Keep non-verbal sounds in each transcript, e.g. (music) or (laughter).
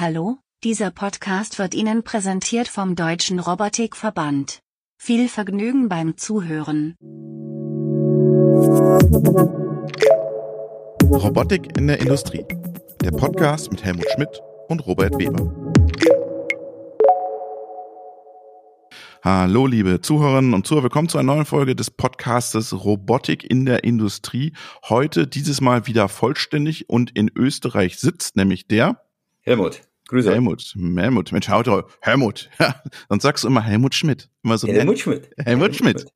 Hallo, dieser Podcast wird Ihnen präsentiert vom Deutschen Robotikverband. Viel Vergnügen beim Zuhören. Robotik in der Industrie. Der Podcast mit Helmut Schmidt und Robert Weber. Hallo, liebe Zuhörerinnen und Zuhörer. Willkommen zu einer neuen Folge des Podcastes Robotik in der Industrie. Heute dieses Mal wieder vollständig und in Österreich sitzt nämlich der Helmut. Grüße. Helmut. Helmut. Mensch, haut Helmut. (laughs) Ja, sonst sagst du immer Helmut Schmidt. Immer so Helmut Schmidt. Helmut, Helmut Schmidt. Schmidt.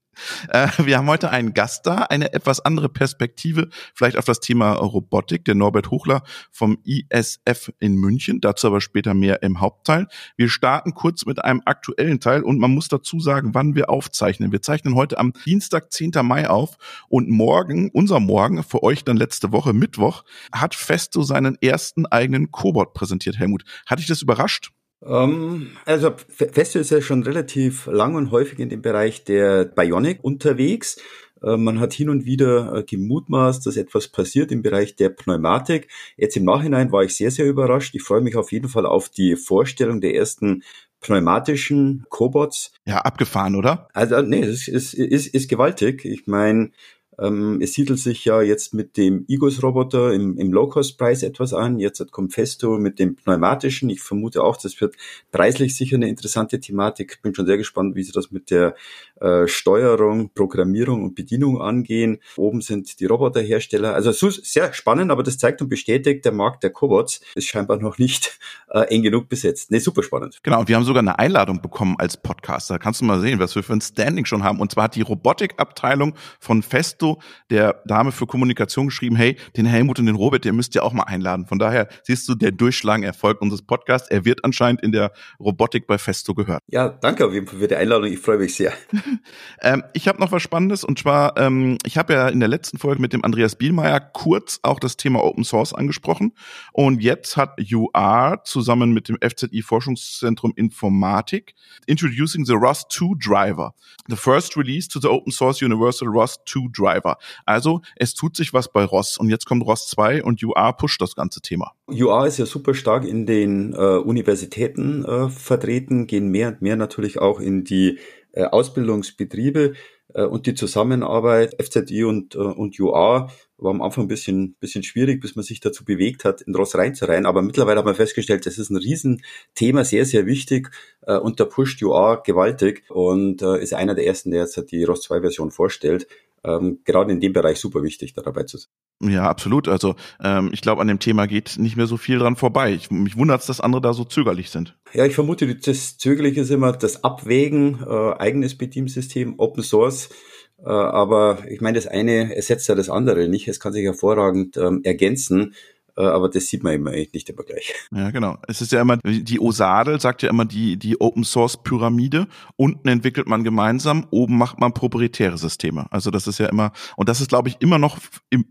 Äh, wir haben heute einen Gast da, eine etwas andere Perspektive, vielleicht auf das Thema Robotik, der Norbert Huchler vom ISF in München, dazu aber später mehr im Hauptteil. Wir starten kurz mit einem aktuellen Teil und man muss dazu sagen, wann wir aufzeichnen. Wir zeichnen heute am Dienstag, 10. Mai auf und morgen, unser Morgen, für euch dann letzte Woche Mittwoch, hat Festo seinen ersten eigenen Cobot präsentiert, Helmut. Hat dich das überrascht? Ähm, also Festo ist ja schon relativ lang und häufig in dem Bereich der Bionic unterwegs. Uh, man hat hin und wieder uh, gemutmaßt, dass etwas passiert im Bereich der Pneumatik. Jetzt im Nachhinein war ich sehr, sehr überrascht. Ich freue mich auf jeden Fall auf die Vorstellung der ersten pneumatischen Cobots. Ja, abgefahren, oder? Also nee, es ist, ist, ist gewaltig. Ich meine, ähm, es siedelt sich ja jetzt mit dem Igos-Roboter im, im Low-Cost-Preis etwas an. Jetzt kommt Festo mit dem pneumatischen. Ich vermute auch, das wird preislich sicher eine interessante Thematik. Bin schon sehr gespannt, wie sie das mit der äh, Steuerung, Programmierung und Bedienung angehen. Oben sind die Roboterhersteller. Also sehr spannend, aber das zeigt und bestätigt, der Markt der Cobots ist scheinbar noch nicht äh, eng genug besetzt. Nee, super spannend. Genau, und wir haben sogar eine Einladung bekommen als Podcaster. Kannst du mal sehen, was wir für ein Standing schon haben. Und zwar hat die Robotikabteilung von Festo Festo der Dame für Kommunikation geschrieben, hey, den Helmut und den Robert, den müsst ihr auch mal einladen. Von daher siehst du der durchschlagende Erfolg unseres Podcasts. Er wird anscheinend in der Robotik bei Festo gehört. Ja, danke auf jeden Fall für die Einladung. Ich freue mich sehr. (laughs) ähm, ich habe noch was Spannendes und zwar, ähm, ich habe ja in der letzten Folge mit dem Andreas Bielmeier kurz auch das Thema Open Source angesprochen und jetzt hat UR zusammen mit dem FZI Forschungszentrum Informatik introducing the ROS 2 Driver, the first release to the Open Source Universal ROS 2 Driver. Driver. Also es tut sich was bei Ross und jetzt kommt Ross 2 und UR pusht das ganze Thema. UR ist ja super stark in den äh, Universitäten äh, vertreten, gehen mehr und mehr natürlich auch in die äh, Ausbildungsbetriebe äh, und die Zusammenarbeit FZI und, äh, und UR war am Anfang ein bisschen, bisschen schwierig, bis man sich dazu bewegt hat, in Ross reinzureihen. Aber mittlerweile hat man festgestellt, das ist ein Riesenthema, sehr, sehr wichtig äh, und da pusht UR gewaltig und ist einer der ersten, der jetzt die Ross 2 Version vorstellt ähm, gerade in dem Bereich super wichtig, da dabei zu sein. Ja, absolut. Also ähm, ich glaube, an dem Thema geht nicht mehr so viel dran vorbei. Ich, mich wundert es, dass andere da so zögerlich sind. Ja, ich vermute, das Zögerliche ist immer das Abwägen, äh, eigenes Betriebssystem, Open Source. Äh, aber ich meine, das eine ersetzt ja das andere nicht. Es kann sich hervorragend ähm, ergänzen. Äh, aber das sieht man immer nicht immer gleich. Ja, genau. Es ist ja immer, die OSADE sagt ja immer die, die Open Source Pyramide. Unten entwickelt man gemeinsam, oben macht man proprietäre Systeme. Also das ist ja immer, und das ist, glaube ich, immer noch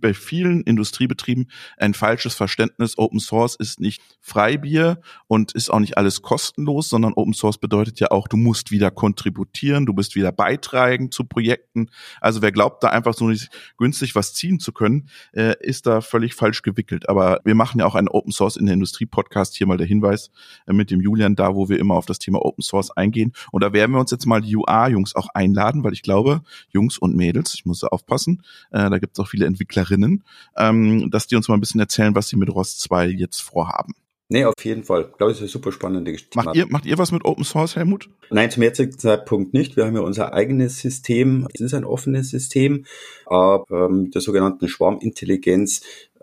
bei vielen Industriebetrieben ein falsches Verständnis. Open Source ist nicht Freibier und ist auch nicht alles kostenlos, sondern Open Source bedeutet ja auch, du musst wieder kontributieren, du bist wieder beitragen zu Projekten. Also wer glaubt, da einfach so nicht günstig was ziehen zu können, äh, ist da völlig falsch gewickelt. Aber wir machen ja auch einen Open Source in der Industrie Podcast. Hier mal der Hinweis äh, mit dem Julian da, wo wir immer auf das Thema Open Source eingehen. Und da werden wir uns jetzt mal die UA-Jungs auch einladen, weil ich glaube, Jungs und Mädels, ich muss aufpassen, äh, da gibt es auch viele Entwicklerinnen, ähm, dass die uns mal ein bisschen erzählen, was sie mit ROS 2 jetzt vorhaben. Nee, auf jeden Fall. Ich glaube, es ist eine super spannende Geschichte. Macht ihr, macht ihr was mit Open Source, Helmut? Nein, zum jetzigen Zeitpunkt nicht. Wir haben ja unser eigenes System. Es ist ein offenes System. Aber ähm, der sogenannten Schwarmintelligenz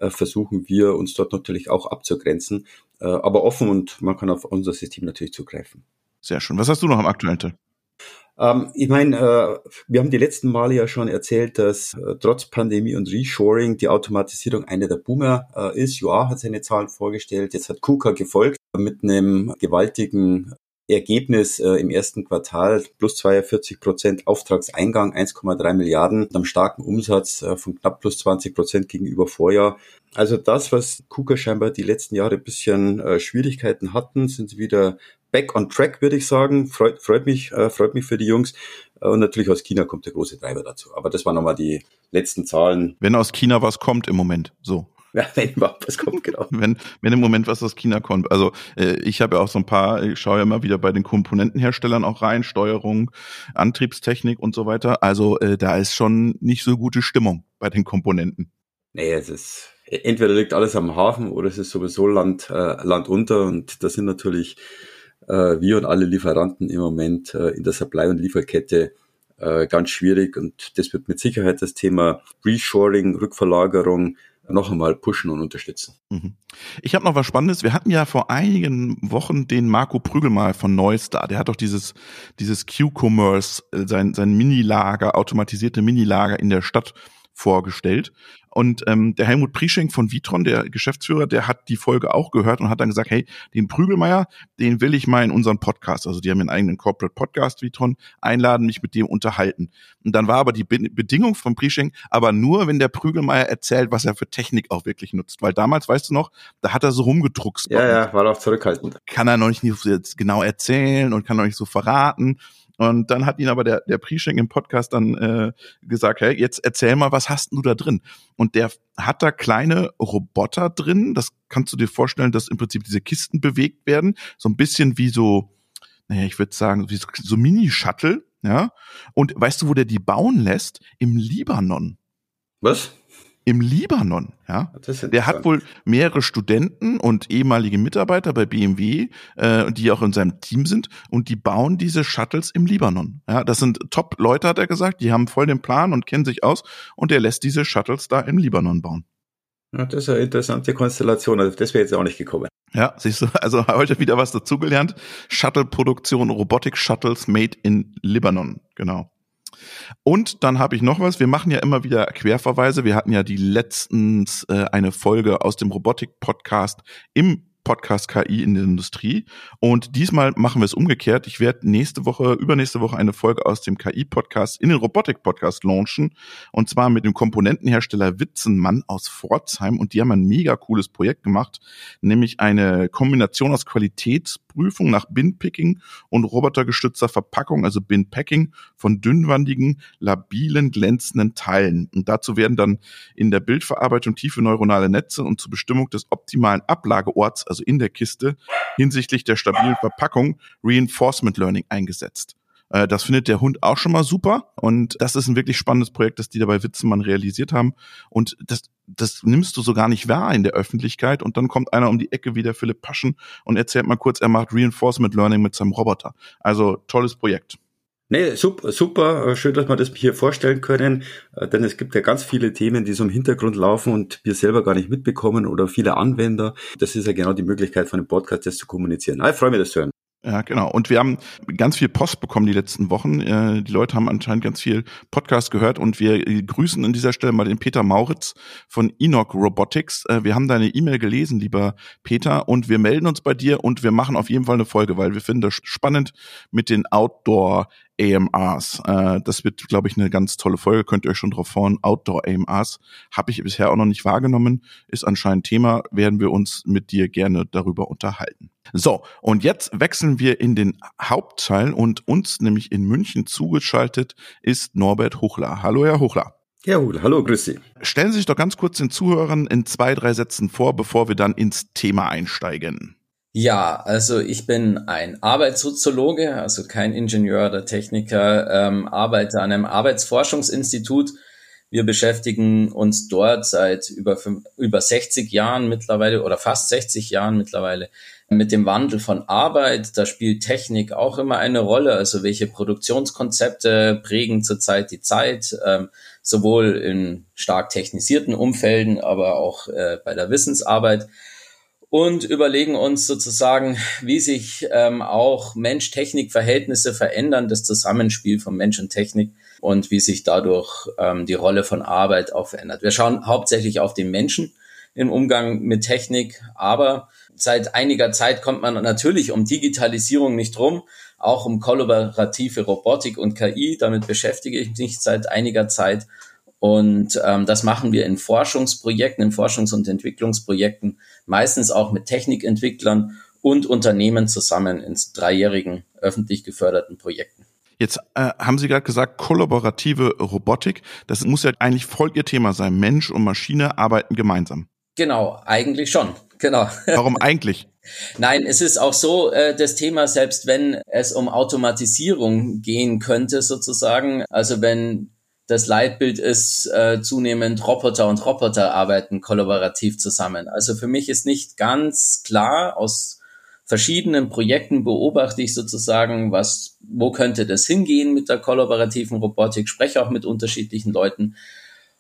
versuchen wir uns dort natürlich auch abzugrenzen. Äh, aber offen und man kann auf unser System natürlich zugreifen. Sehr schön. Was hast du noch am aktuellen Teil? Ähm, ich meine, äh, wir haben die letzten Male ja schon erzählt, dass äh, trotz Pandemie und Reshoring die Automatisierung einer der Boomer äh, ist. Joa hat seine Zahlen vorgestellt, jetzt hat KUKA gefolgt mit einem gewaltigen Ergebnis äh, im ersten Quartal plus 42 Prozent Auftragseingang 1,3 Milliarden, einem starken Umsatz äh, von knapp plus 20 Prozent gegenüber Vorjahr. Also das, was KUKA scheinbar die letzten Jahre ein bisschen äh, Schwierigkeiten hatten, sind sie wieder back on track, würde ich sagen. Freut, freut mich, äh, freut mich für die Jungs. Äh, und natürlich aus China kommt der große Treiber dazu. Aber das waren nochmal die letzten Zahlen. Wenn aus China was kommt im Moment, so. (laughs) Ja, wenn überhaupt was kommt, genau. (laughs) wenn, wenn im Moment was aus China kommt. Also äh, ich habe ja auch so ein paar, ich schaue ja immer wieder bei den Komponentenherstellern auch rein, Steuerung, Antriebstechnik und so weiter. Also äh, da ist schon nicht so gute Stimmung bei den Komponenten. Nee, es ist entweder liegt alles am Hafen oder es ist sowieso Land, äh, Land unter und das sind natürlich äh, wir und alle Lieferanten im Moment äh, in der Supply- und Lieferkette äh, ganz schwierig und das wird mit Sicherheit das Thema Reshoring, Rückverlagerung noch einmal pushen und unterstützen. Mhm. Ich habe noch was Spannendes. Wir hatten ja vor einigen Wochen den Marco Prügel mal von Neustar. Der hat doch dieses, dieses Q-Commerce, äh, sein, sein Minilager, automatisierte Minilager in der Stadt vorgestellt. Und ähm, der Helmut Prieschenk von Vitron, der Geschäftsführer, der hat die Folge auch gehört und hat dann gesagt, hey, den Prügelmeier, den will ich mal in unseren Podcast, also die haben einen eigenen Corporate Podcast, Vitron, einladen, mich mit dem unterhalten. Und dann war aber die Be Bedingung von Prieschenk, aber nur, wenn der Prügelmeier erzählt, was er für Technik auch wirklich nutzt. Weil damals, weißt du noch, da hat er so rumgedruckst. Ja, ja, war auch zurückhaltend. Kann er noch nicht genau erzählen und kann noch nicht so verraten. Und dann hat ihn aber der, der Prieschenk im Podcast dann äh, gesagt, hey, jetzt erzähl mal, was hast du da drin? Und der hat da kleine Roboter drin. Das kannst du dir vorstellen, dass im Prinzip diese Kisten bewegt werden. So ein bisschen wie so, naja, ich würde sagen, wie so, so Mini-Shuttle, ja. Und weißt du, wo der die bauen lässt? Im Libanon. Was? Im Libanon. Ja, der hat wohl mehrere Studenten und ehemalige Mitarbeiter bei BMW, äh, die auch in seinem Team sind und die bauen diese Shuttles im Libanon. Ja, das sind Top-Leute, hat er gesagt. Die haben voll den Plan und kennen sich aus und er lässt diese Shuttles da im Libanon bauen. Ja, das ist eine interessante Konstellation. Also das wäre jetzt auch nicht gekommen. Ja, siehst du, also (laughs) heute wieder was dazugelernt. Shuttle-Produktion, Robotik-Shuttles made in Libanon. Genau. Und dann habe ich noch was. Wir machen ja immer wieder Querverweise. Wir hatten ja die letztens äh, eine Folge aus dem Robotik-Podcast im Podcast KI in der Industrie. Und diesmal machen wir es umgekehrt. Ich werde nächste Woche, übernächste Woche eine Folge aus dem KI-Podcast in den Robotik-Podcast launchen. Und zwar mit dem Komponentenhersteller Witzenmann aus Pforzheim. Und die haben ein mega cooles Projekt gemacht, nämlich eine Kombination aus Qualitätsprüfung nach Binpicking und robotergestützter Verpackung, also Binpacking von dünnwandigen, labilen, glänzenden Teilen. Und dazu werden dann in der Bildverarbeitung tiefe neuronale Netze und zur Bestimmung des optimalen Ablageorts also in der Kiste, hinsichtlich der stabilen Verpackung Reinforcement Learning eingesetzt. Äh, das findet der Hund auch schon mal super und das ist ein wirklich spannendes Projekt, das die dabei Witzemann realisiert haben und das, das nimmst du so gar nicht wahr in der Öffentlichkeit und dann kommt einer um die Ecke wie der Philipp Paschen und erzählt mal kurz, er macht Reinforcement Learning mit seinem Roboter. Also tolles Projekt. Nee, super, super. Schön, dass wir das hier vorstellen können, äh, denn es gibt ja ganz viele Themen, die so im Hintergrund laufen und wir selber gar nicht mitbekommen oder viele Anwender. Das ist ja genau die Möglichkeit von dem Podcast, das zu kommunizieren. Ich freue mich, das zu hören. Ja, genau. Und wir haben ganz viel Post bekommen die letzten Wochen. Äh, die Leute haben anscheinend ganz viel Podcast gehört und wir grüßen an dieser Stelle mal den Peter Mauritz von Enoch Robotics. Äh, wir haben deine E-Mail gelesen, lieber Peter, und wir melden uns bei dir und wir machen auf jeden Fall eine Folge, weil wir finden das spannend mit den Outdoor AMRs. Äh, das wird, glaube ich, eine ganz tolle Folge. Könnt ihr euch schon drauf freuen. Outdoor AMRs habe ich bisher auch noch nicht wahrgenommen. Ist anscheinend Thema. Werden wir uns mit dir gerne darüber unterhalten. So, und jetzt wechseln wir in den Hauptteil und uns nämlich in München zugeschaltet ist Norbert Hochler. Hallo, Herr Hochler. Ja, hallo, grüß Sie. Stellen Sie sich doch ganz kurz den Zuhörern in zwei, drei Sätzen vor, bevor wir dann ins Thema einsteigen. Ja, also ich bin ein Arbeitssoziologe, also kein Ingenieur oder Techniker, ähm, arbeite an einem Arbeitsforschungsinstitut. Wir beschäftigen uns dort seit über, über 60 Jahren mittlerweile oder fast 60 Jahren mittlerweile mit dem Wandel von Arbeit. Da spielt Technik auch immer eine Rolle. Also welche Produktionskonzepte prägen zurzeit die Zeit, ähm, sowohl in stark technisierten Umfelden, aber auch äh, bei der Wissensarbeit und überlegen uns sozusagen, wie sich ähm, auch Mensch-Technik-Verhältnisse verändern, das Zusammenspiel von Mensch und Technik und wie sich dadurch ähm, die Rolle von Arbeit auch verändert. Wir schauen hauptsächlich auf den Menschen im Umgang mit Technik, aber seit einiger Zeit kommt man natürlich um Digitalisierung nicht rum, auch um kollaborative Robotik und KI. Damit beschäftige ich mich seit einiger Zeit. Und ähm, das machen wir in Forschungsprojekten, in Forschungs- und Entwicklungsprojekten, meistens auch mit Technikentwicklern und Unternehmen zusammen in dreijährigen öffentlich geförderten Projekten. Jetzt äh, haben Sie gerade gesagt, kollaborative Robotik. Das muss ja eigentlich voll Ihr Thema sein. Mensch und Maschine arbeiten gemeinsam. Genau, eigentlich schon. Genau. (laughs) Warum eigentlich? Nein, es ist auch so, äh, das Thema, selbst wenn es um Automatisierung gehen könnte, sozusagen, also wenn das Leitbild ist, äh, zunehmend Roboter und Roboter arbeiten kollaborativ zusammen. Also für mich ist nicht ganz klar, aus verschiedenen Projekten beobachte ich sozusagen, was, wo könnte das hingehen mit der kollaborativen Robotik, spreche auch mit unterschiedlichen Leuten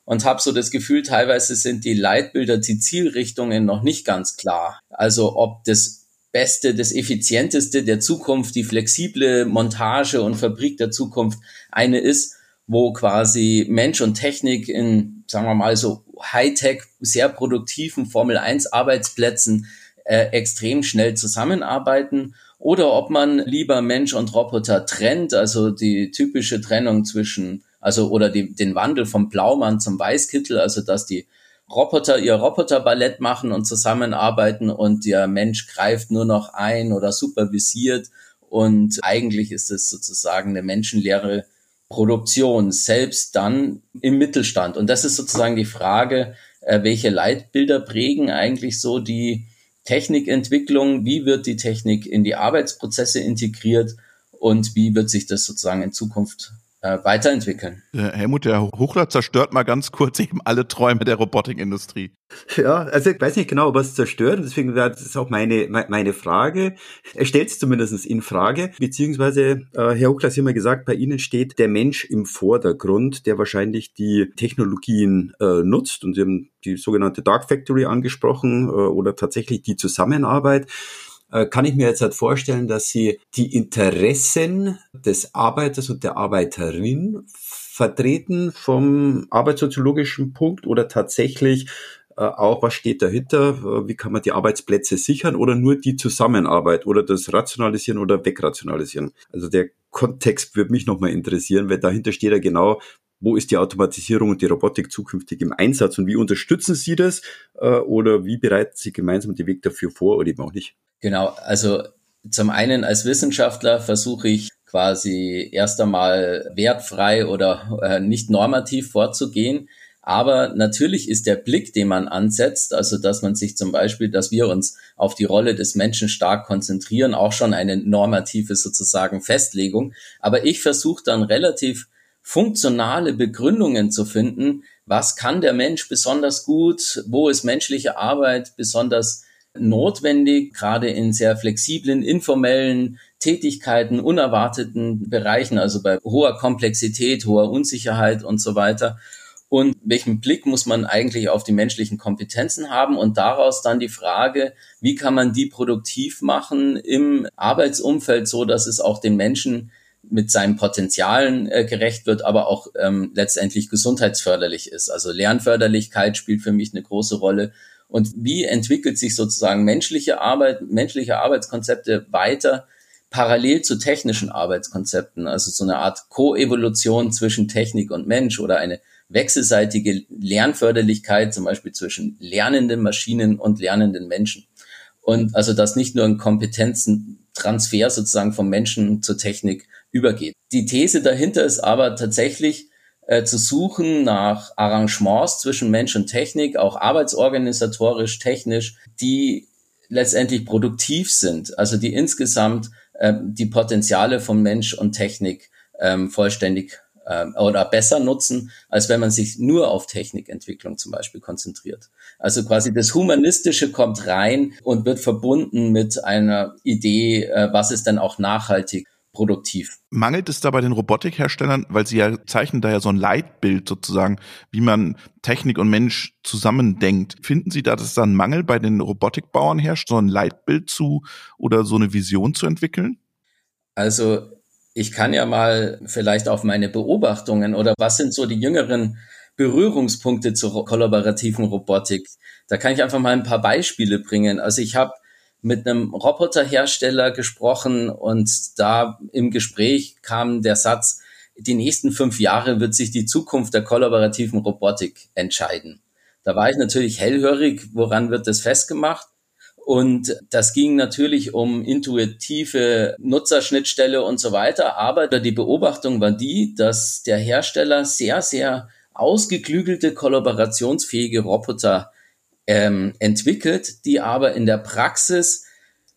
und habe so das Gefühl, teilweise sind die Leitbilder, die Zielrichtungen noch nicht ganz klar. Also ob das Beste, das Effizienteste der Zukunft, die flexible Montage und Fabrik der Zukunft eine ist, wo quasi Mensch und Technik in, sagen wir mal, so Hightech, sehr produktiven Formel 1 Arbeitsplätzen äh, extrem schnell zusammenarbeiten. Oder ob man lieber Mensch und Roboter trennt, also die typische Trennung zwischen, also oder die, den Wandel vom Blaumann zum Weißkittel, also dass die Roboter ihr Roboterballett machen und zusammenarbeiten und der Mensch greift nur noch ein oder supervisiert. Und eigentlich ist es sozusagen eine menschenleere Produktion, selbst dann im Mittelstand. Und das ist sozusagen die Frage, äh, welche Leitbilder prägen eigentlich so die Technikentwicklung, wie wird die Technik in die Arbeitsprozesse integriert und wie wird sich das sozusagen in Zukunft äh, weiterentwickeln. Helmut, der Hochler zerstört mal ganz kurz eben alle Träume der Robotikindustrie. Ja, also ich weiß nicht genau, was zerstört, deswegen wäre das auch meine, meine Frage. Er stellt es zumindest in Frage, beziehungsweise, äh, Herr Hochler, Sie haben ja gesagt, bei Ihnen steht der Mensch im Vordergrund, der wahrscheinlich die Technologien äh, nutzt und Sie haben die sogenannte Dark Factory angesprochen äh, oder tatsächlich die Zusammenarbeit. Äh, kann ich mir jetzt halt vorstellen, dass Sie die Interessen des Arbeiters und der Arbeiterin vertreten vom arbeitssoziologischen Punkt oder tatsächlich äh, auch, was steht dahinter, äh, wie kann man die Arbeitsplätze sichern oder nur die Zusammenarbeit oder das Rationalisieren oder Wegrationalisieren. Also der Kontext würde mich nochmal interessieren, weil dahinter steht ja genau, wo ist die Automatisierung und die Robotik zukünftig im Einsatz und wie unterstützen Sie das oder wie bereiten Sie gemeinsam den Weg dafür vor oder eben auch nicht? Genau, also zum einen als Wissenschaftler versuche ich quasi erst einmal wertfrei oder äh, nicht normativ vorzugehen. Aber natürlich ist der Blick, den man ansetzt, also dass man sich zum Beispiel, dass wir uns auf die Rolle des Menschen stark konzentrieren, auch schon eine normative sozusagen Festlegung. Aber ich versuche dann relativ funktionale Begründungen zu finden, was kann der Mensch besonders gut, wo ist menschliche Arbeit besonders notwendig, gerade in sehr flexiblen, informellen Tätigkeiten, unerwarteten Bereichen, also bei hoher Komplexität, hoher Unsicherheit und so weiter. Und welchen Blick muss man eigentlich auf die menschlichen Kompetenzen haben? Und daraus dann die Frage, wie kann man die produktiv machen im Arbeitsumfeld, so dass es auch den Menschen mit seinen Potenzialen äh, gerecht wird, aber auch ähm, letztendlich gesundheitsförderlich ist. Also Lernförderlichkeit spielt für mich eine große Rolle und wie entwickelt sich sozusagen menschliche Arbeit, menschliche Arbeitskonzepte weiter parallel zu technischen Arbeitskonzepten, also so eine Art Koevolution zwischen Technik und Mensch oder eine wechselseitige Lernförderlichkeit, zum Beispiel zwischen lernenden Maschinen und lernenden Menschen. Und also, dass nicht nur ein Kompetenzentransfer sozusagen vom Menschen zur Technik übergeht. Die These dahinter ist aber tatsächlich, äh, zu suchen nach Arrangements zwischen Mensch und Technik, auch arbeitsorganisatorisch, technisch, die letztendlich produktiv sind, also die insgesamt äh, die Potenziale von Mensch und Technik ähm, vollständig äh, oder besser nutzen, als wenn man sich nur auf Technikentwicklung zum Beispiel konzentriert. Also quasi das Humanistische kommt rein und wird verbunden mit einer Idee, äh, was ist denn auch nachhaltig produktiv. Mangelt es da bei den Robotikherstellern, weil sie ja zeichnen da ja so ein Leitbild sozusagen, wie man Technik und Mensch zusammendenkt. Finden Sie da, dass da ein Mangel bei den Robotikbauern herrscht, so ein Leitbild zu oder so eine Vision zu entwickeln? Also ich kann ja mal vielleicht auf meine Beobachtungen oder was sind so die jüngeren Berührungspunkte zur kollaborativen Robotik. Da kann ich einfach mal ein paar Beispiele bringen. Also ich habe mit einem Roboterhersteller gesprochen und da im Gespräch kam der Satz, die nächsten fünf Jahre wird sich die Zukunft der kollaborativen Robotik entscheiden. Da war ich natürlich hellhörig, woran wird das festgemacht? Und das ging natürlich um intuitive Nutzerschnittstelle und so weiter. Aber die Beobachtung war die, dass der Hersteller sehr, sehr ausgeklügelte, kollaborationsfähige Roboter ähm, entwickelt, die aber in der Praxis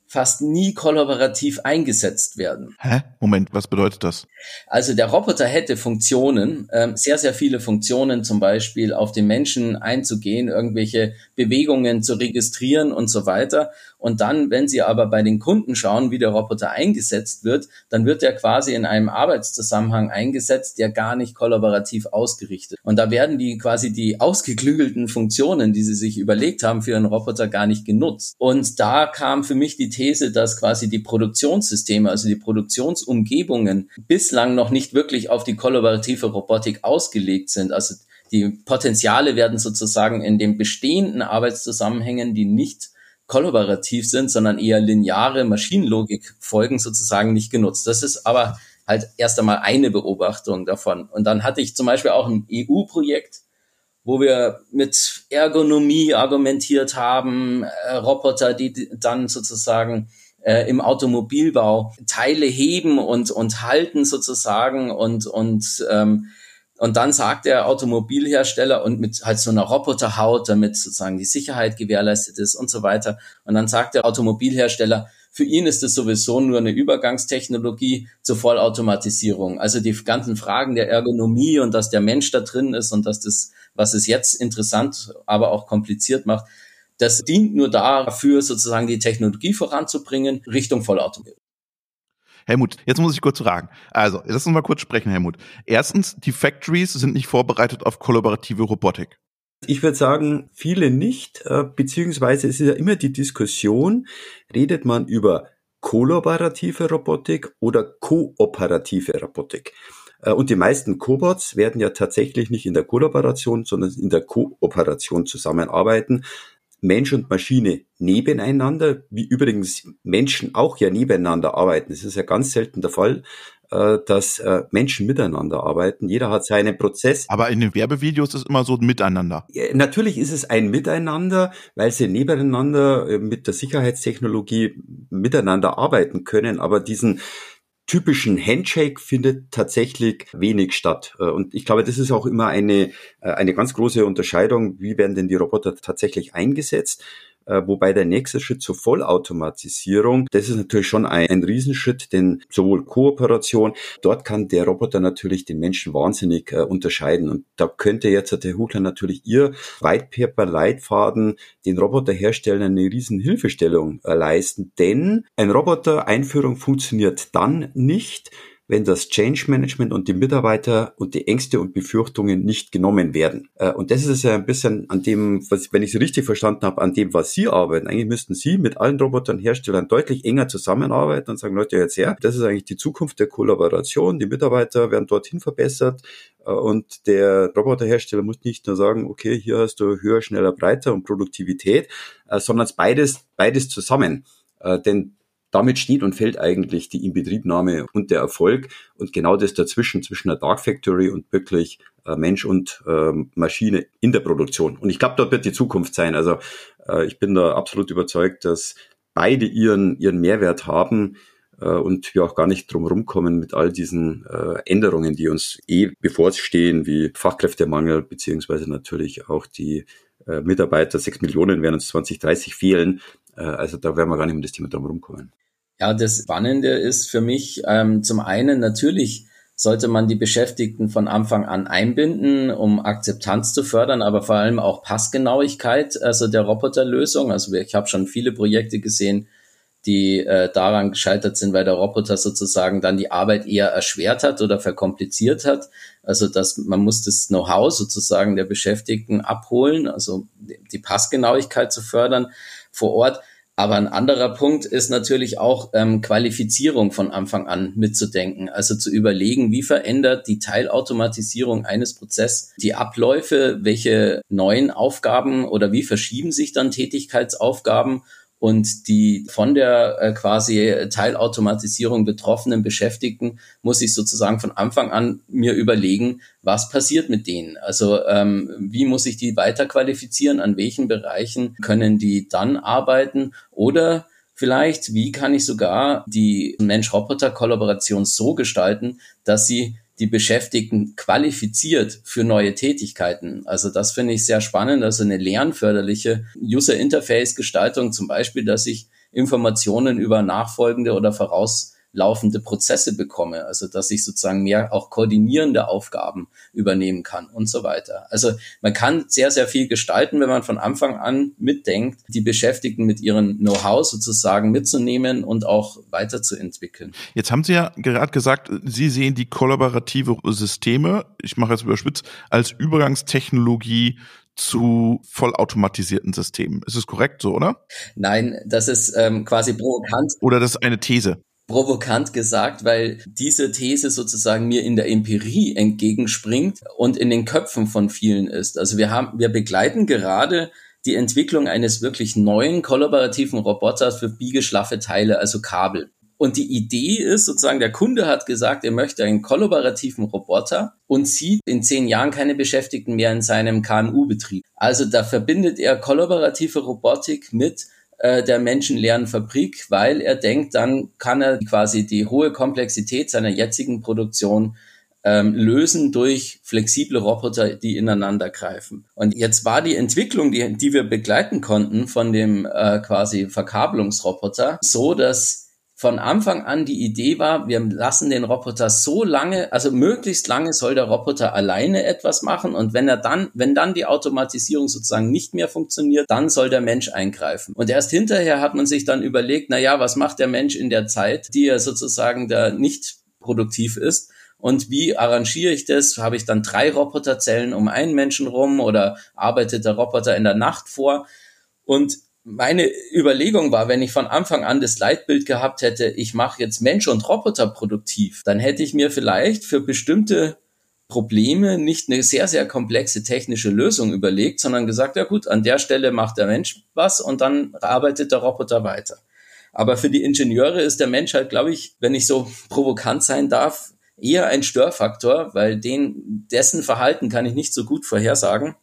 fast nie kollaborativ eingesetzt werden. Hä? Moment, was bedeutet das? Also der Roboter hätte Funktionen, ähm, sehr, sehr viele Funktionen, zum Beispiel auf den Menschen einzugehen, irgendwelche Bewegungen zu registrieren und so weiter. Und dann, wenn Sie aber bei den Kunden schauen, wie der Roboter eingesetzt wird, dann wird er quasi in einem Arbeitszusammenhang eingesetzt, der gar nicht kollaborativ ausgerichtet. Und da werden die quasi die ausgeklügelten Funktionen, die Sie sich überlegt haben für einen Roboter, gar nicht genutzt. Und da kam für mich die These, dass quasi die Produktionssysteme, also die Produktionsumgebungen bislang noch nicht wirklich auf die kollaborative Robotik ausgelegt sind. Also die Potenziale werden sozusagen in den bestehenden Arbeitszusammenhängen, die nicht kollaborativ sind, sondern eher lineare Maschinenlogik folgen, sozusagen nicht genutzt. Das ist aber halt erst einmal eine Beobachtung davon. Und dann hatte ich zum Beispiel auch ein EU-Projekt, wo wir mit Ergonomie argumentiert haben, äh, Roboter, die dann sozusagen äh, im Automobilbau Teile heben und, und halten sozusagen und, und ähm, und dann sagt der Automobilhersteller und mit halt so einer Roboterhaut, damit sozusagen die Sicherheit gewährleistet ist und so weiter. Und dann sagt der Automobilhersteller, für ihn ist es sowieso nur eine Übergangstechnologie zur Vollautomatisierung. Also die ganzen Fragen der Ergonomie und dass der Mensch da drin ist und dass das, was es jetzt interessant, aber auch kompliziert macht, das dient nur dafür, sozusagen die Technologie voranzubringen Richtung Vollautomatisierung. Helmut, jetzt muss ich kurz fragen. Also, lass uns mal kurz sprechen, Helmut. Erstens, die Factories sind nicht vorbereitet auf kollaborative Robotik. Ich würde sagen, viele nicht, äh, beziehungsweise es ist ja immer die Diskussion, redet man über kollaborative Robotik oder kooperative Robotik. Äh, und die meisten Cobots werden ja tatsächlich nicht in der Kollaboration, sondern in der Kooperation zusammenarbeiten. Mensch und Maschine nebeneinander, wie übrigens Menschen auch ja nebeneinander arbeiten. Es ist ja ganz selten der Fall, äh, dass äh, Menschen miteinander arbeiten. Jeder hat seinen Prozess. Aber in den Werbevideos ist es immer so miteinander. Natürlich ist es ein Miteinander, weil sie nebeneinander äh, mit der Sicherheitstechnologie miteinander arbeiten können. Aber diesen typischen Handshake findet tatsächlich wenig statt. Äh, und ich glaube, das ist auch immer eine, äh, eine ganz große Unterscheidung. Wie werden denn die Roboter tatsächlich eingesetzt? Äh, wobei der nächste Schritt zur Vollautomatisierung, das ist natürlich schon ein, ein Riesenschritt, denn sowohl Kooperation, dort kann der Roboter natürlich den Menschen wahnsinnig äh, unterscheiden. Und da könnte jetzt der Huchler natürlich ihr White Paper Leitfaden den Roboterherstellern eine riesen Hilfestellung äh, leisten, denn ein Roboter-Einführung funktioniert dann nicht, wenn das Change Management und die Mitarbeiter und die Ängste und Befürchtungen nicht genommen werden. Äh, und das ist ja ein bisschen an dem, was, wenn ich Sie richtig verstanden habe, an dem, was Sie arbeiten. Eigentlich müssten Sie mit allen Robotern, Herstellern deutlich enger zusammenarbeiten und sagen, Leute, jetzt her, das ist eigentlich die Zukunft der Kollaboration. Die Mitarbeiter werden dorthin verbessert. Äh, und der Roboterhersteller muss nicht nur sagen, okay, hier hast du höher, schneller, breiter und Produktivität, äh, sondern beides, beides zusammen. Denn damit steht und fällt eigentlich die Inbetriebnahme und der Erfolg und genau das dazwischen, zwischen der Dark Factory und wirklich äh, Mensch und äh, Maschine in der Produktion. Und ich glaube, dort wird die Zukunft sein. Also äh, ich bin da absolut überzeugt, dass beide ihren, ihren Mehrwert haben äh, und wir auch gar nicht drum rumkommen mit all diesen äh, Änderungen, die uns eh bevorstehen, wie Fachkräftemangel, beziehungsweise natürlich auch die äh, Mitarbeiter, sechs Millionen werden uns 2030 fehlen. Also da werden wir gar nicht um das Thema drum rumkommen. Ja, das Spannende ist für mich ähm, zum einen natürlich sollte man die Beschäftigten von Anfang an einbinden, um Akzeptanz zu fördern, aber vor allem auch Passgenauigkeit, also der Roboterlösung. Also ich habe schon viele Projekte gesehen, die äh, daran gescheitert sind, weil der Roboter sozusagen dann die Arbeit eher erschwert hat oder verkompliziert hat. Also dass man muss das Know-how sozusagen der Beschäftigten abholen, also die Passgenauigkeit zu fördern vor Ort. Aber ein anderer Punkt ist natürlich auch ähm, Qualifizierung von Anfang an mitzudenken. Also zu überlegen, wie verändert die Teilautomatisierung eines Prozesses die Abläufe, welche neuen Aufgaben oder wie verschieben sich dann Tätigkeitsaufgaben und die von der äh, quasi Teilautomatisierung betroffenen Beschäftigten muss ich sozusagen von Anfang an mir überlegen, was passiert mit denen? Also ähm, wie muss ich die weiterqualifizieren? An welchen Bereichen können die dann arbeiten? Oder vielleicht, wie kann ich sogar die Mensch-Roboter-Kollaboration so gestalten, dass sie die Beschäftigten qualifiziert für neue Tätigkeiten. Also das finde ich sehr spannend. Also eine lernförderliche User Interface Gestaltung zum Beispiel, dass ich Informationen über nachfolgende oder voraus laufende Prozesse bekomme, also dass ich sozusagen mehr auch koordinierende Aufgaben übernehmen kann und so weiter. Also man kann sehr, sehr viel gestalten, wenn man von Anfang an mitdenkt, die Beschäftigten mit ihrem Know-how sozusagen mitzunehmen und auch weiterzuentwickeln. Jetzt haben Sie ja gerade gesagt, Sie sehen die kollaborative Systeme, ich mache jetzt überspitzt, als Übergangstechnologie zu vollautomatisierten Systemen. Ist es korrekt so, oder? Nein, das ist ähm, quasi provokant. Oder das ist eine These provokant gesagt, weil diese These sozusagen mir in der Empirie entgegenspringt und in den Köpfen von vielen ist. Also wir haben, wir begleiten gerade die Entwicklung eines wirklich neuen kollaborativen Roboters für biegeschlaffe Teile, also Kabel. Und die Idee ist sozusagen, der Kunde hat gesagt, er möchte einen kollaborativen Roboter und sieht in zehn Jahren keine Beschäftigten mehr in seinem KMU-Betrieb. Also da verbindet er kollaborative Robotik mit äh, der menschenleeren Fabrik, weil er denkt, dann kann er quasi die hohe Komplexität seiner jetzigen Produktion ähm, lösen durch flexible Roboter, die ineinander greifen. Und jetzt war die Entwicklung, die, die wir begleiten konnten von dem äh, quasi Verkabelungsroboter, so dass von Anfang an die Idee war, wir lassen den Roboter so lange, also möglichst lange soll der Roboter alleine etwas machen und wenn er dann, wenn dann die Automatisierung sozusagen nicht mehr funktioniert, dann soll der Mensch eingreifen. Und erst hinterher hat man sich dann überlegt, na ja, was macht der Mensch in der Zeit, die er sozusagen da nicht produktiv ist? Und wie arrangiere ich das? Habe ich dann drei Roboterzellen um einen Menschen rum oder arbeitet der Roboter in der Nacht vor? Und meine Überlegung war, wenn ich von Anfang an das Leitbild gehabt hätte, ich mache jetzt Mensch und Roboter produktiv, dann hätte ich mir vielleicht für bestimmte Probleme nicht eine sehr, sehr komplexe technische Lösung überlegt, sondern gesagt, ja gut, an der Stelle macht der Mensch was und dann arbeitet der Roboter weiter. Aber für die Ingenieure ist der Mensch halt, glaube ich, wenn ich so (laughs) provokant sein darf, eher ein Störfaktor, weil den, dessen Verhalten kann ich nicht so gut vorhersagen.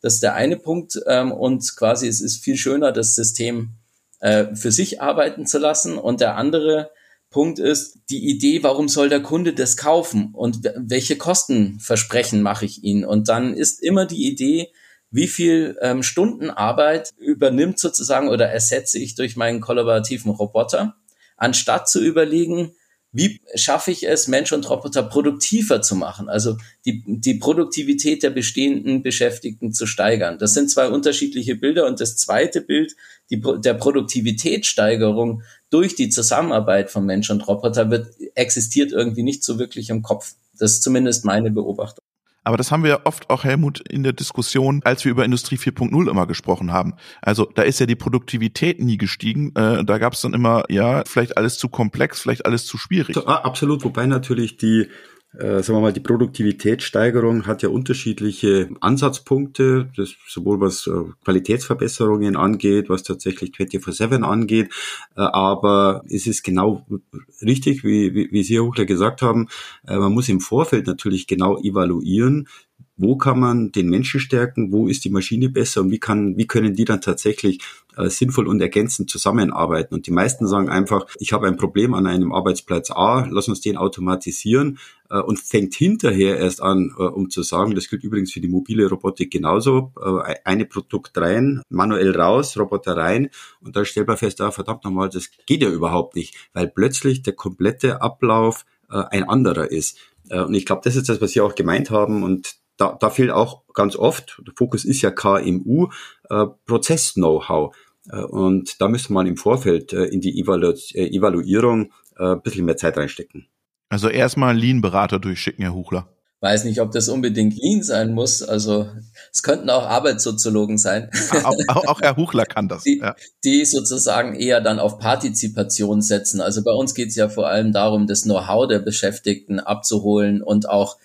Das ist der eine Punkt. Ähm, und quasi es ist viel schöner, das System äh, für sich arbeiten zu lassen. Und der andere Punkt ist die Idee, warum soll der Kunde das kaufen und welche Kostenversprechen mache ich ihn? Und dann ist immer die Idee, wie viel ähm, Stunden Arbeit übernimmt sozusagen oder ersetze ich durch meinen kollaborativen Roboter, anstatt zu überlegen, wie schaffe ich es, Mensch und Roboter produktiver zu machen, also die, die Produktivität der bestehenden Beschäftigten zu steigern. Das sind zwei unterschiedliche Bilder und das zweite Bild, die, der Produktivitätssteigerung durch die Zusammenarbeit von Mensch und Roboter wird, existiert irgendwie nicht so wirklich im Kopf. Das ist zumindest meine Beobachtung. Aber das haben wir ja oft auch, Helmut, in der Diskussion, als wir über Industrie 4.0 immer gesprochen haben. Also da ist ja die Produktivität nie gestiegen. Äh, da gab es dann immer, ja, vielleicht alles zu komplex, vielleicht alles zu schwierig. Ah, absolut, wobei natürlich die äh, sagen wir mal, die Produktivitätssteigerung hat ja unterschiedliche Ansatzpunkte, das sowohl was äh, Qualitätsverbesserungen angeht, was tatsächlich 24-7 angeht, äh, aber es ist genau richtig, wie, wie, wie Sie, Herr Huchler, gesagt haben, äh, man muss im Vorfeld natürlich genau evaluieren, wo kann man den Menschen stärken, wo ist die Maschine besser und wie kann, wie können die dann tatsächlich äh, sinnvoll und ergänzend zusammenarbeiten. Und die meisten sagen einfach, ich habe ein Problem an einem Arbeitsplatz A, lass uns den automatisieren äh, und fängt hinterher erst an, äh, um zu sagen, das gilt übrigens für die mobile Robotik genauso, äh, eine Produkt rein, manuell raus, Roboter rein und da stellt man fest, ah, verdammt nochmal, das geht ja überhaupt nicht, weil plötzlich der komplette Ablauf äh, ein anderer ist. Äh, und ich glaube, das ist das, was Sie auch gemeint haben und da, da fehlt auch ganz oft, der Fokus ist ja KMU, äh, Prozess-Know-how. Äh, und da müsste man im Vorfeld äh, in die Evalu äh, Evaluierung äh, ein bisschen mehr Zeit reinstecken. Also erstmal einen Lean-Berater durchschicken, Herr Huchler. Weiß nicht, ob das unbedingt Lean sein muss. Also es könnten auch Arbeitssoziologen sein. Auch, auch, auch Herr Huchler kann das. Die, ja. die sozusagen eher dann auf Partizipation setzen. Also bei uns geht es ja vor allem darum, das Know-how der Beschäftigten abzuholen und auch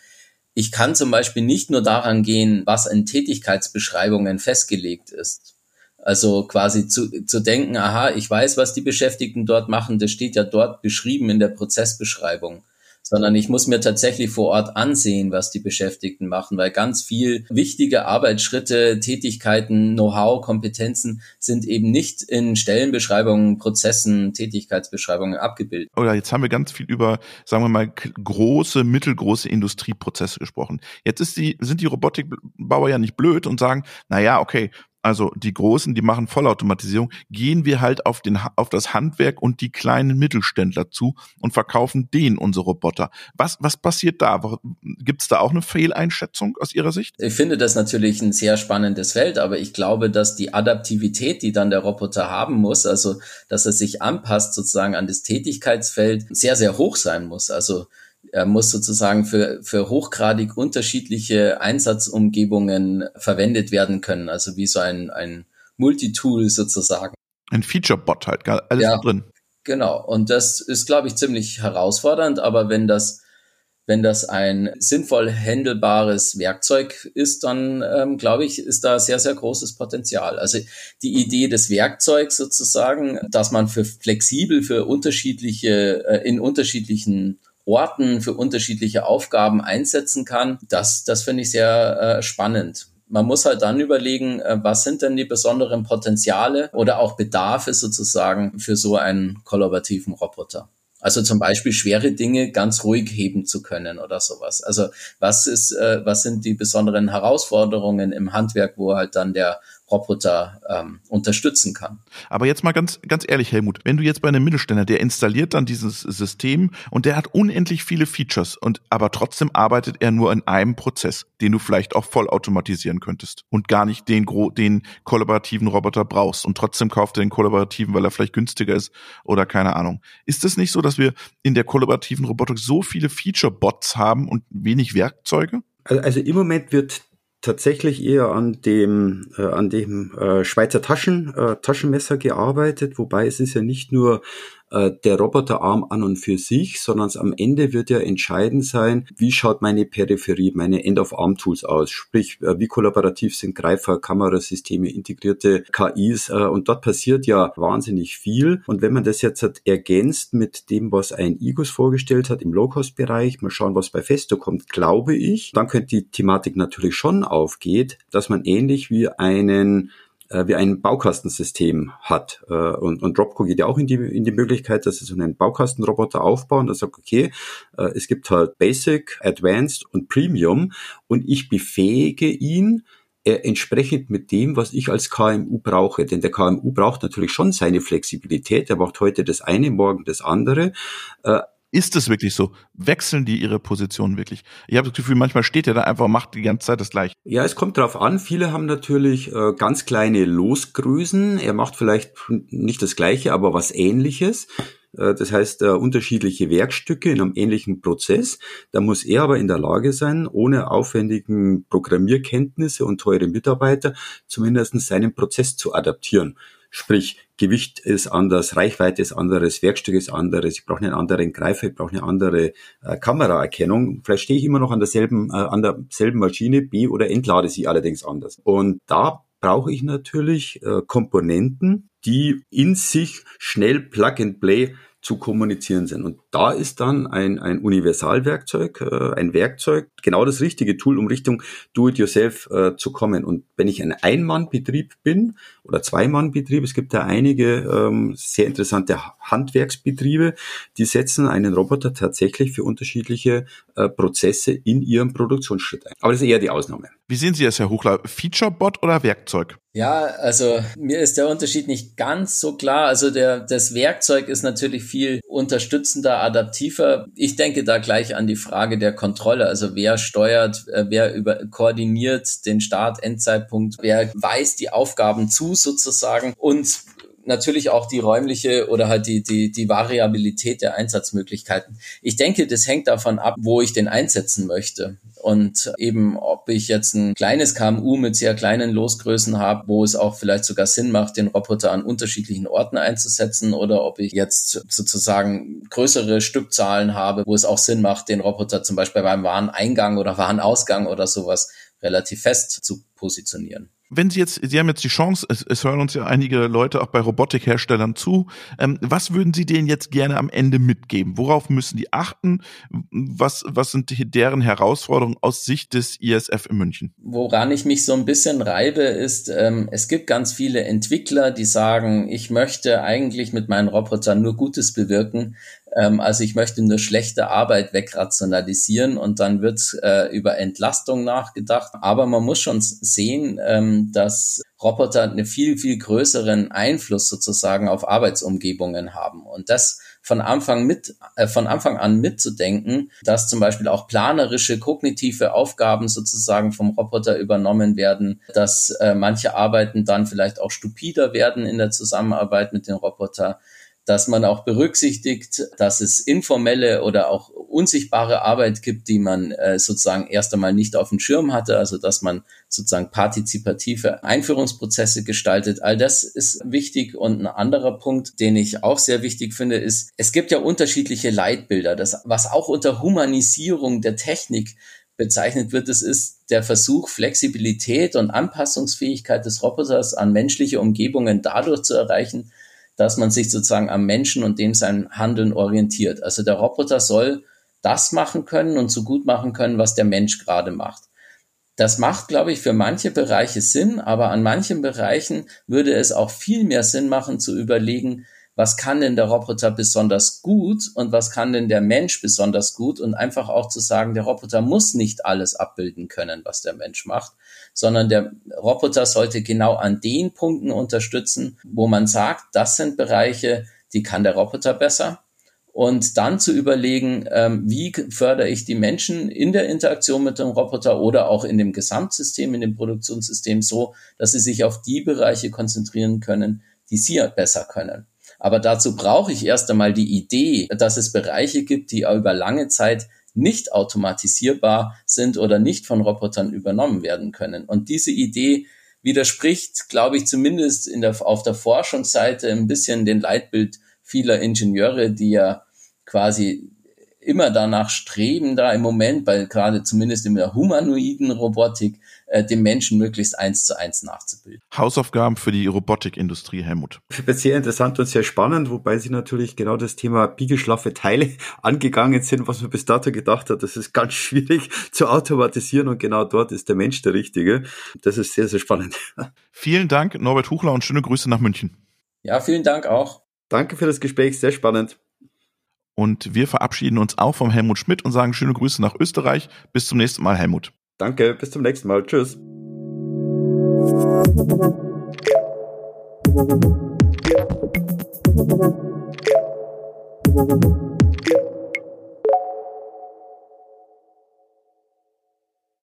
ich kann zum Beispiel nicht nur daran gehen, was in Tätigkeitsbeschreibungen festgelegt ist. Also quasi zu, zu denken, aha, ich weiß, was die Beschäftigten dort machen, das steht ja dort beschrieben in der Prozessbeschreibung. Sondern ich muss mir tatsächlich vor Ort ansehen, was die Beschäftigten machen, weil ganz viel wichtige Arbeitsschritte, Tätigkeiten, Know-how, Kompetenzen sind eben nicht in Stellenbeschreibungen, Prozessen, Tätigkeitsbeschreibungen abgebildet. Oder jetzt haben wir ganz viel über, sagen wir mal, große, mittelgroße Industrieprozesse gesprochen. Jetzt ist die, sind die Robotikbauer ja nicht blöd und sagen, na ja, okay, also die Großen, die machen Vollautomatisierung, gehen wir halt auf, den, auf das Handwerk und die kleinen Mittelständler zu und verkaufen denen unsere Roboter. Was, was passiert da? Gibt es da auch eine Fehleinschätzung aus Ihrer Sicht? Ich finde das natürlich ein sehr spannendes Feld, aber ich glaube, dass die Adaptivität, die dann der Roboter haben muss, also dass er sich anpasst sozusagen an das Tätigkeitsfeld, sehr, sehr hoch sein muss. Also er muss sozusagen für, für hochgradig unterschiedliche Einsatzumgebungen verwendet werden können. Also wie so ein, ein Multitool sozusagen. Ein Feature-Bot halt, alles ja, drin. Genau. Und das ist, glaube ich, ziemlich herausfordernd. Aber wenn das, wenn das ein sinnvoll handelbares Werkzeug ist, dann ähm, glaube ich, ist da sehr, sehr großes Potenzial. Also die Idee des Werkzeugs sozusagen, dass man für flexibel für unterschiedliche, äh, in unterschiedlichen Orten für unterschiedliche Aufgaben einsetzen kann, das, das finde ich sehr äh, spannend. Man muss halt dann überlegen, äh, was sind denn die besonderen Potenziale oder auch Bedarfe sozusagen für so einen kollaborativen Roboter. Also zum Beispiel schwere Dinge ganz ruhig heben zu können oder sowas. Also was ist, äh, was sind die besonderen Herausforderungen im Handwerk, wo halt dann der Roboter ähm, unterstützen kann. Aber jetzt mal ganz, ganz ehrlich, Helmut, wenn du jetzt bei einem Mittelständler, der installiert dann dieses System und der hat unendlich viele Features und aber trotzdem arbeitet er nur in einem Prozess, den du vielleicht auch voll automatisieren könntest und gar nicht den, den kollaborativen Roboter brauchst und trotzdem kauft er den kollaborativen, weil er vielleicht günstiger ist oder keine Ahnung. Ist es nicht so, dass wir in der kollaborativen Robotik so viele Feature-Bots haben und wenig Werkzeuge? Also im Moment wird tatsächlich eher an dem, äh, an dem äh, Schweizer Taschen, äh, Taschenmesser gearbeitet, wobei es ist ja nicht nur äh, der Roboterarm an und für sich, sondern am Ende wird ja entscheidend sein, wie schaut meine Peripherie, meine End-of-Arm-Tools aus, sprich, äh, wie kollaborativ sind Greifer, Kamerasysteme, integrierte KIs äh, und dort passiert ja wahnsinnig viel. Und wenn man das jetzt hat ergänzt mit dem, was ein IGUS vorgestellt hat im Low-Cost-Bereich, mal schauen, was bei Festo kommt, glaube ich, dann könnte die Thematik natürlich schon aufgeht, dass man ähnlich wie einen äh, wie ein Baukastensystem hat. Äh, und, und Dropco geht ja auch in die, in die Möglichkeit, dass sie so einen Baukastenroboter aufbauen. Da sagt, okay, äh, es gibt halt Basic, Advanced und Premium und ich befähige ihn, äh, entsprechend mit dem, was ich als KMU brauche. Denn der KMU braucht natürlich schon seine Flexibilität. Er braucht heute das eine, morgen das andere. Ist es wirklich so? Wechseln die ihre Positionen wirklich? Ich habe das Gefühl, manchmal steht er da einfach und macht die ganze Zeit das gleiche. Ja, es kommt drauf an. Viele haben natürlich äh, ganz kleine Losgrößen. Er macht vielleicht nicht das gleiche, aber was ähnliches. Äh, das heißt, äh, unterschiedliche Werkstücke in einem ähnlichen Prozess. Da muss er aber in der Lage sein, ohne aufwendigen Programmierkenntnisse und teure Mitarbeiter zumindest seinen Prozess zu adaptieren. Sprich, Gewicht ist anders, Reichweite ist anderes, Werkstück ist anderes, ich brauche einen anderen Greifer, ich brauche eine andere äh, Kameraerkennung. Vielleicht stehe ich immer noch an derselben, äh, an derselben Maschine, B oder entlade sie allerdings anders. Und da brauche ich natürlich äh, Komponenten, die in sich schnell Plug and Play zu kommunizieren sind. Und da ist dann ein, ein Universalwerkzeug, äh, ein Werkzeug, genau das richtige Tool, um Richtung Do-it-yourself äh, zu kommen. Und wenn ich ein Ein-Mann-Betrieb bin oder Zwei-Mann-Betrieb, es gibt da einige ähm, sehr interessante Handwerksbetriebe, die setzen einen Roboter tatsächlich für unterschiedliche äh, Prozesse in ihrem Produktionsschritt ein. Aber das ist eher die Ausnahme. Wie sehen Sie das, Herr Huchler? Feature-Bot oder Werkzeug? Ja, also mir ist der Unterschied nicht ganz so klar. Also der, das Werkzeug ist natürlich viel unterstützender, adaptiver. Ich denke da gleich an die Frage der Kontrolle. Also wer steuert, äh, wer über, koordiniert den Start, Endzeitpunkt, wer weist die Aufgaben zu sozusagen und natürlich auch die räumliche oder halt die, die, die Variabilität der Einsatzmöglichkeiten. Ich denke, das hängt davon ab, wo ich den einsetzen möchte. Und eben, ob ich jetzt ein kleines KMU mit sehr kleinen Losgrößen habe, wo es auch vielleicht sogar Sinn macht, den Roboter an unterschiedlichen Orten einzusetzen, oder ob ich jetzt sozusagen größere Stückzahlen habe, wo es auch Sinn macht, den Roboter zum Beispiel beim Wareneingang oder Warenausgang oder sowas relativ fest zu positionieren. Wenn Sie jetzt, Sie haben jetzt die Chance, es, es hören uns ja einige Leute auch bei Robotikherstellern zu. Ähm, was würden Sie denen jetzt gerne am Ende mitgeben? Worauf müssen die achten? Was, was sind die, deren Herausforderungen aus Sicht des ISF in München? Woran ich mich so ein bisschen reibe, ist, ähm, es gibt ganz viele Entwickler, die sagen, ich möchte eigentlich mit meinen Robotern nur Gutes bewirken. Ähm, also ich möchte nur schlechte Arbeit wegrationalisieren und dann wird äh, über Entlastung nachgedacht. Aber man muss schon sehen, ähm, dass Roboter einen viel, viel größeren Einfluss sozusagen auf Arbeitsumgebungen haben. Und das von Anfang mit, äh, von Anfang an mitzudenken, dass zum Beispiel auch planerische, kognitive Aufgaben sozusagen vom Roboter übernommen werden, dass äh, manche Arbeiten dann vielleicht auch stupider werden in der Zusammenarbeit mit dem Roboter, dass man auch berücksichtigt, dass es informelle oder auch unsichtbare Arbeit gibt, die man äh, sozusagen erst einmal nicht auf dem Schirm hatte, also dass man sozusagen partizipative Einführungsprozesse gestaltet. All das ist wichtig. Und ein anderer Punkt, den ich auch sehr wichtig finde, ist, es gibt ja unterschiedliche Leitbilder, das, was auch unter Humanisierung der Technik bezeichnet wird, es ist der Versuch, Flexibilität und Anpassungsfähigkeit des Roboters an menschliche Umgebungen dadurch zu erreichen, dass man sich sozusagen am Menschen und dem sein Handeln orientiert. Also der Roboter soll das machen können und so gut machen können, was der Mensch gerade macht. Das macht, glaube ich, für manche Bereiche Sinn, aber an manchen Bereichen würde es auch viel mehr Sinn machen zu überlegen, was kann denn der Roboter besonders gut und was kann denn der Mensch besonders gut und einfach auch zu sagen, der Roboter muss nicht alles abbilden können, was der Mensch macht, sondern der Roboter sollte genau an den Punkten unterstützen, wo man sagt, das sind Bereiche, die kann der Roboter besser. Und dann zu überlegen, ähm, wie fördere ich die Menschen in der Interaktion mit dem Roboter oder auch in dem Gesamtsystem, in dem Produktionssystem so, dass sie sich auf die Bereiche konzentrieren können, die sie besser können. Aber dazu brauche ich erst einmal die Idee, dass es Bereiche gibt, die über lange Zeit nicht automatisierbar sind oder nicht von Robotern übernommen werden können. Und diese Idee widerspricht, glaube ich, zumindest in der, auf der Forschungsseite ein bisschen den Leitbild vieler Ingenieure, die ja quasi immer danach streben, da im Moment, weil gerade zumindest in der humanoiden Robotik, äh, dem Menschen möglichst eins zu eins nachzubilden. Hausaufgaben für die Robotikindustrie, Helmut. Sehr interessant und sehr spannend, wobei Sie natürlich genau das Thema biegeschlaffe Teile (laughs) angegangen sind, was man bis dato gedacht hat, das ist ganz schwierig (laughs) zu automatisieren und genau dort ist der Mensch der Richtige. Das ist sehr, sehr spannend. (laughs) Vielen Dank, Norbert Huchler, und schöne Grüße nach München. Ja, vielen Dank auch. Danke für das Gespräch, sehr spannend. Und wir verabschieden uns auch vom Helmut Schmidt und sagen schöne Grüße nach Österreich. Bis zum nächsten Mal, Helmut. Danke, bis zum nächsten Mal. Tschüss.